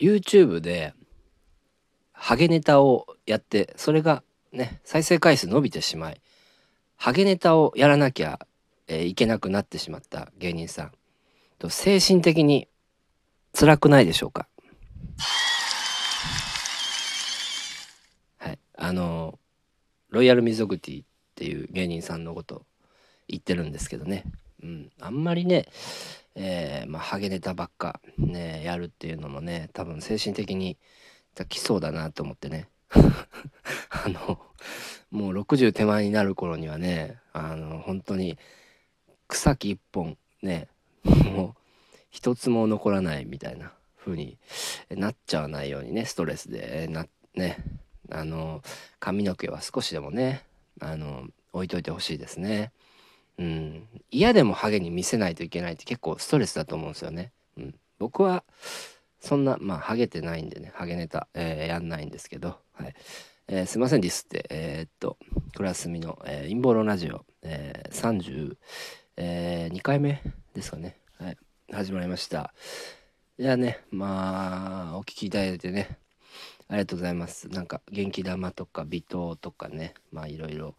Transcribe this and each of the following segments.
YouTube でハゲネタをやってそれがね再生回数伸びてしまいハゲネタをやらなきゃ、えーいけなくなってしまった芸人さん。と精神的に辛くないでしょうか？はい。あのロイヤルミゾグティっていう芸人さんのこと言ってるんですけどね、うん、あんまりね、えーまあ、ハゲネタばっかねやるっていうのもね多分精神的に来そうだなと思ってね あのもう60手前になる頃にはねあの本当に草木一本ねもう一つも残らないみたいな風になっちゃわないようにねストレスでなねあの髪の毛は少しでもねあの置いといてほしいですね。うん、嫌でもハゲに見せないといけないって結構ストレスだと思うんですよね。うん、僕はそんなまあハゲてないんでねハゲネタ、えーやんないんですけど、はい。えーすいませんディスって。えーっとクラスミの、えー陰謀論ラジオ、えー、32回目ですかね、はい、始まりました。いやねまあお聞きいただいてねありがとうございます。なんか元気玉とか微糖とかねまあいろいろ、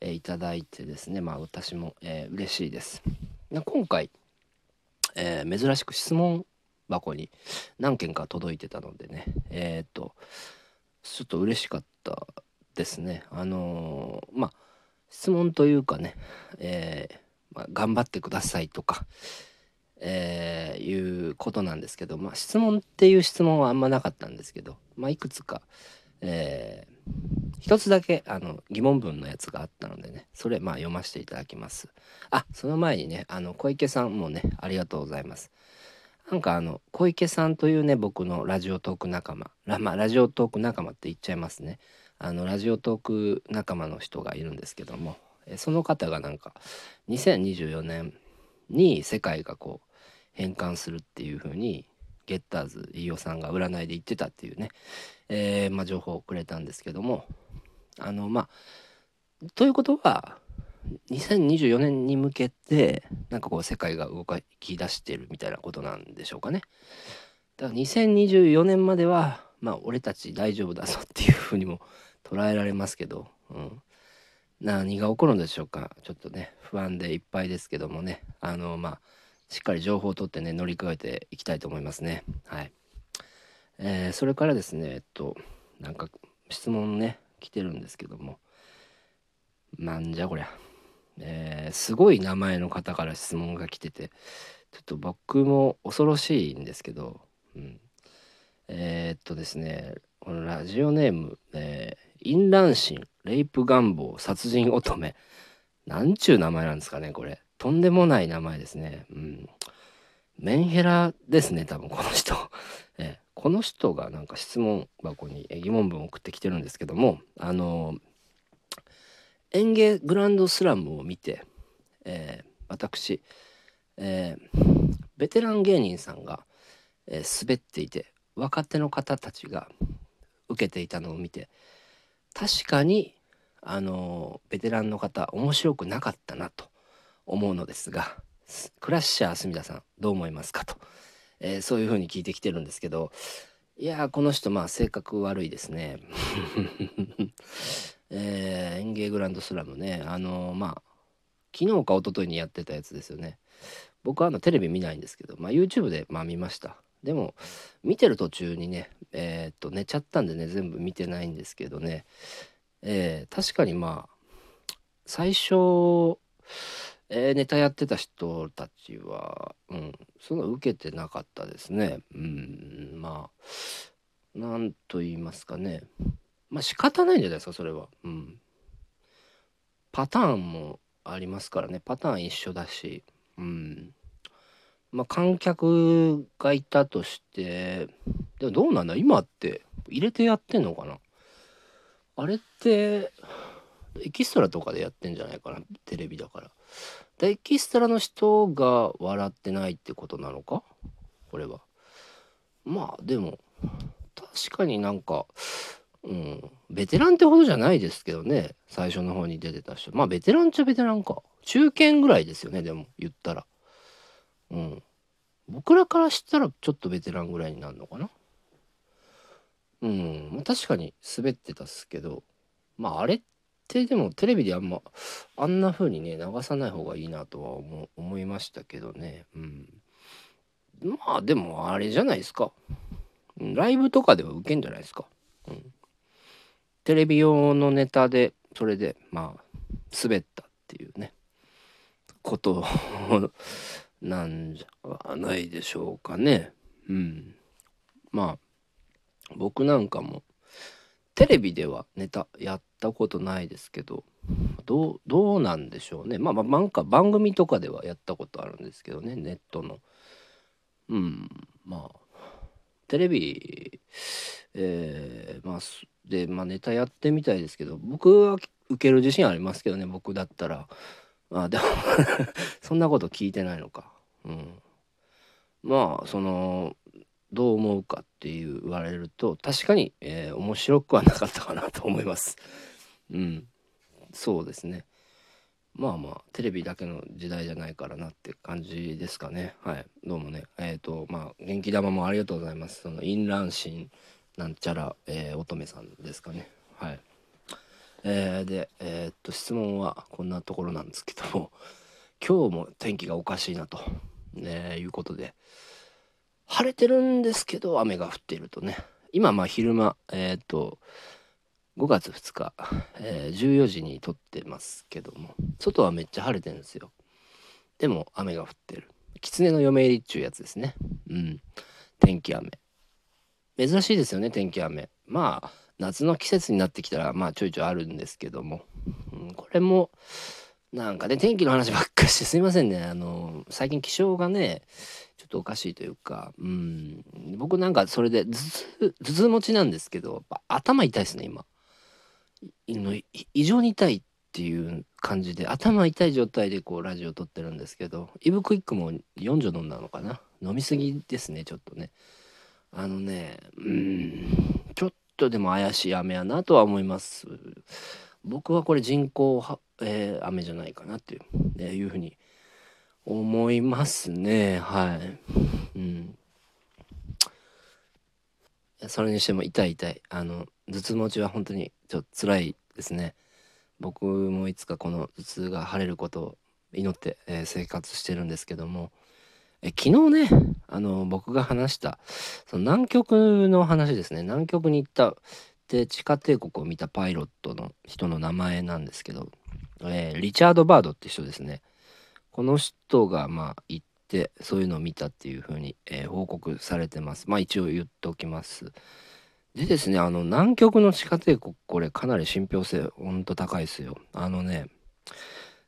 えーいただいてですねまあ私も、えー嬉しいです。今回、えー珍しく質問箱に何件か届いてたのでねえーっとちょっと嬉しかったですね。あのーまあ質問というかね、えーまあ、頑張ってくださいとか、えーいうことなんですけど、まあ、質問っていう質問はあんまなかったんですけど、まあ、いくつか、えー一つだけあの疑問文のやつがあったのでねそれまあ読ませていただきます。あその前にねあの小池さんもねありがとうございます。なんかあの小池さんというね僕のラジオトーク仲間ラ,、まあ、ラジオトーク仲間って言っちゃいますねあのラジオトーク仲間の人がいるんですけどもえその方がなんか2024年に世界がこう変換するっていう風にゲッターズ飯尾さんが占いで言ってたっていうね、えーまあ、情報をくれたんですけども。あのまあということは2024年に向けてなんかこう世界が動き出してるみたいなことなんでしょうかね。だから2024年まではまあ俺たち大丈夫だぞっていうふうにも捉えられますけど、うん、何が起こるんでしょうか。ちょっとね不安でいっぱいですけどもね。あのまあしっかり情報を取ってね乗り越えていきたいと思いますね。はい。えーそれからですねえっとなんか質問ね来てるんですけどもなんじゃこりゃ。えーすごい名前の方から質問が来ててちょっと僕も恐ろしいんですけど、うん、えーっとですねこのラジオネーム、えー淫乱心レイプ願望殺人乙女なんちゅう名前なんですかねこれとんでもない名前ですね。うん。メンヘラですね多分この人、えこの人がなんか質問箱に疑問文を送ってきてるんですけどもあのー園芸グランドスラムを見て、えー私、えーベテラン芸人さんが、えー滑っていて若手の方たちが受けていたのを見て確かにあのベテランの方面白くなかったなと思うのですがクラッシャー隅田さんどう思いますかと、えーそういうふうに聞いてきてるんですけどいやーこの人まあ性格悪いですね。えー、園芸グランドスラムねあのーまあ昨日か一昨日にやってたやつですよね。僕はあのテレビ見ないんですけど、まあ、YouTube でまあ見ました。でも見てる途中にねえーっと寝ちゃったんでね全部見てないんですけどね。えー確かにまあ最初、えーネタやってた人たちはうんそんな受けてなかったですねうんまあなんと言いますかねまあ仕方ないんじゃないですかそれは。うん。パターンもありますからねパターン一緒だし、うん。まあ観客がいたとしてでもどうなんだ今って入れてやってんのかなあれってエキストラとかでやってんじゃないかなテレビだから。でエキストラの人が笑ってないってことなのか？これは。まあでも確かになんかうん、ベテランってほどじゃないですけどね最初の方に出てた人。まあベテランっちゃベテランか。中堅ぐらいですよねでも言ったら。うん。僕らからしたらちょっとベテランぐらいになるのかな。うん。確かに滑ってたっすけど。まああれってでもテレビであんまあんな風にね流さない方がいいなとは思思いましたけどね。うん。まあでもあれじゃないですか。ライブとかでは受けんじゃないですか、うん、テレビ用のネタでそれでまあ滑ったっていうね。ことなんじゃないでしょうかね。うん。まあ僕なんかもテレビではネタやったことないですけどどうどうなんでしょうね。まあまあなんか番組とかではやったことあるんですけどねネットの。うんまあテレビえー、まあでまあネタやってみたいですけど僕は受ける自信ありますけどね僕だったら。まあでも そんなこと聞いてないのか。うん。まあそのどう思うかって言われると確かに、えー、面白くはなかったかなと思います。うん。そうですね。まあまあテレビだけの時代じゃないからなって感じですかね。はい。どうもね。えっ、ー、とまあ元気玉もありがとうございます。その淫乱心なんちゃら、えー、乙女さんですかね。はい。えー、でえー、っと質問はこんなところなんですけども今日も天気がおかしいなと、ね、いうことで晴れてるんですけど雨が降っているとね。今まあ昼間えっと5月2日、えー、14時に撮ってますけども。外はめっちゃ晴れてるんですよ。でも雨が降ってる。狐の嫁入りっちゅうやつですね。うん。天気雨。珍しいですよね天気雨。まあ夏の季節になってきたらまあちょいちょいあるんですけども、うん、これもなんかね天気の話ばっかりしてすいませんね。あの最近気象がねちょっとおかしいというかうん。僕なんかそれで頭痛頭痛持ちなんですけど頭痛いですね今。異常に痛いっていう感じで頭痛い状態でこうラジオ撮ってるんですけどイブクイックも4錠飲んだのかな。飲みすぎですねちょっとね。あのねうん。ちょっとでも怪しい雨やなとは思います。僕はこれ人工、えー、雨じゃないかなっていう,、ね、いうふうに思いますね。はい。うん。それにしても痛い痛い。あの頭痛持ちは本当にちょっと辛いですね。僕もいつかこの頭痛が晴れることを祈って、えー、生活してるんですけども。え昨日ねあの僕が話したその南極の話ですね。南極に行ったで地下帝国を見たパイロットの人の名前なんですけど、えー、リチャード・バードって人ですね。この人がまあ行ってそういうのを見たっていうふうに、えー、報告されてます。まあ一応言っておきます。でですね、あの、南極の地下帝国、これかなり信憑性、ほんと高いですよ。あのね、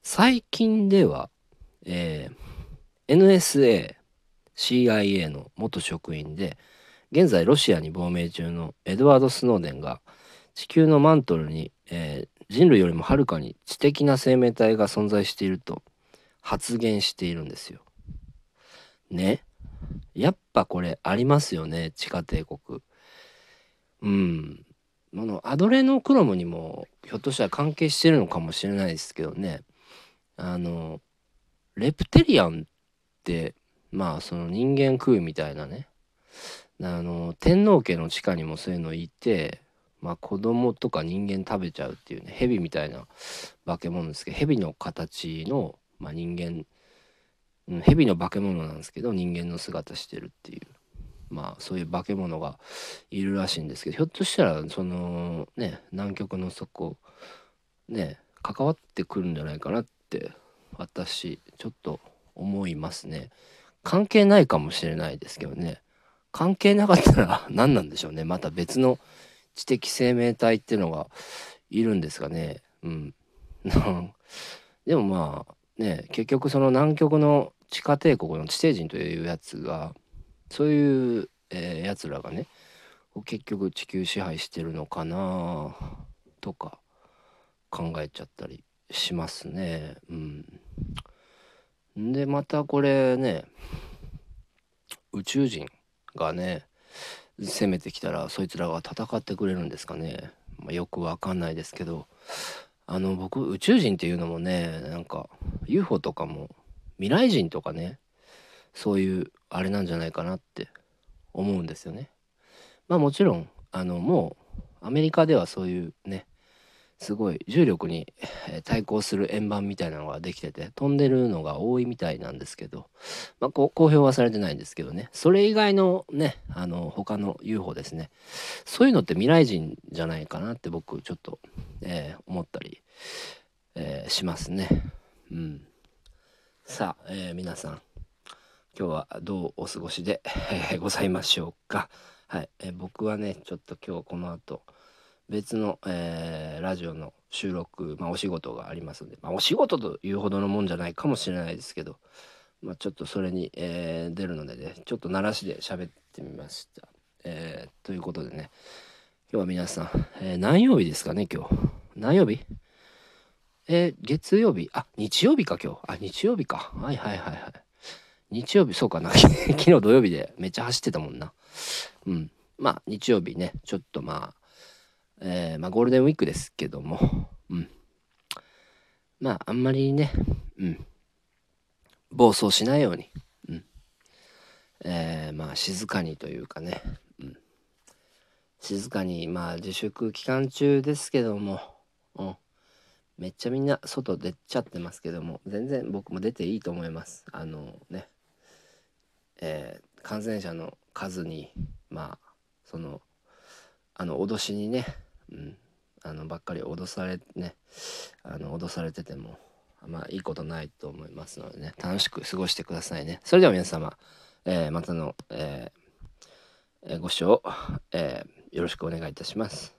最近では、えー、NSA、CIA の元職員で、現在ロシアに亡命中のエドワード・スノーデンが、地球のマントルに、えー、人類よりもはるかに知的な生命体が存在していると発言しているんですよ。ね。やっぱこれありますよね、地下帝国。うん。あの、アドレノクロムにもひょっとしたら関係してるのかもしれないですけどね。あの、レプテリアンって、まあその人間食うみたいなね。あの、天皇家の地下にもそういうのいて、まあ子供とか人間食べちゃうっていうね、蛇みたいな化け物ですけど、蛇の形の、まあ、人間、蛇の化け物なんですけど、人間の姿してるっていう。まあそういう化け物がいるらしいんですけどひょっとしたらそのね南極の底ね関わってくるんじゃないかなって私ちょっと思いますね関係ないかもしれないですけどね関係なかったら 何なんでしょうね。また別の知的生命体っていうのがいるんですかね。うん。でもまあね結局その南極の地下帝国の地底人というやつがそういう、えー、やつらがね結局地球支配してるのかなとか考えちゃったりしますね。うん、でまたこれね宇宙人がね攻めてきたらそいつらが戦ってくれるんですかね、まあ、よくわかんないですけどあの僕宇宙人っていうのもねなんか UFO とかも未来人とかねそういうあれなんじゃないかなって思うんですよね。まあもちろんあのもうアメリカではそういうねすごい重力に対抗する円盤みたいなのができてて飛んでるのが多いみたいなんですけど、まあ、公表はされてないんですけどねそれ以外のねあの他の UFO ですねそういうのって未来人じゃないかなって僕ちょっと、え、思ったり、え、しますね。うん、さあ、え、皆さん今日はどうお過ごしで、えございましょうか。はい、え僕はねちょっと今日この後別の、えー、ラジオの収録、まあ、お仕事がありますんで、まあ、お仕事というほどのもんじゃないかもしれないですけど、まあ、ちょっとそれに、えー、出るのでねちょっと鳴らしで喋ってみました。えー、ということでね今日は皆さん、えー、何曜日ですかね今日。何曜日？えー、月曜日？あ日曜日か今日。あ日曜日か。はいはいはいはい。日曜日そうかな。昨日土曜日でめっちゃ走ってたもんな。うん。まあ日曜日ねちょっとまあえー、まあゴールデンウィークですけども、うん。まああんまりね、うん。暴走しないように、うん。えー、まあ静かにというかね、うん。静かに、まあ自粛期間中ですけども、うん。めっちゃみんな外出ちゃってますけども、全然僕も出ていいと思います。あのね、えー、感染者の数に、まあ、その、あの脅しにねうん、あのばっかり脅されねあの脅されててもあんまいいことないと思いますのでね。楽しく過ごしてくださいね。それでは皆様、えー、またの、えー、ご視聴、えー、よろしくお願いいたします。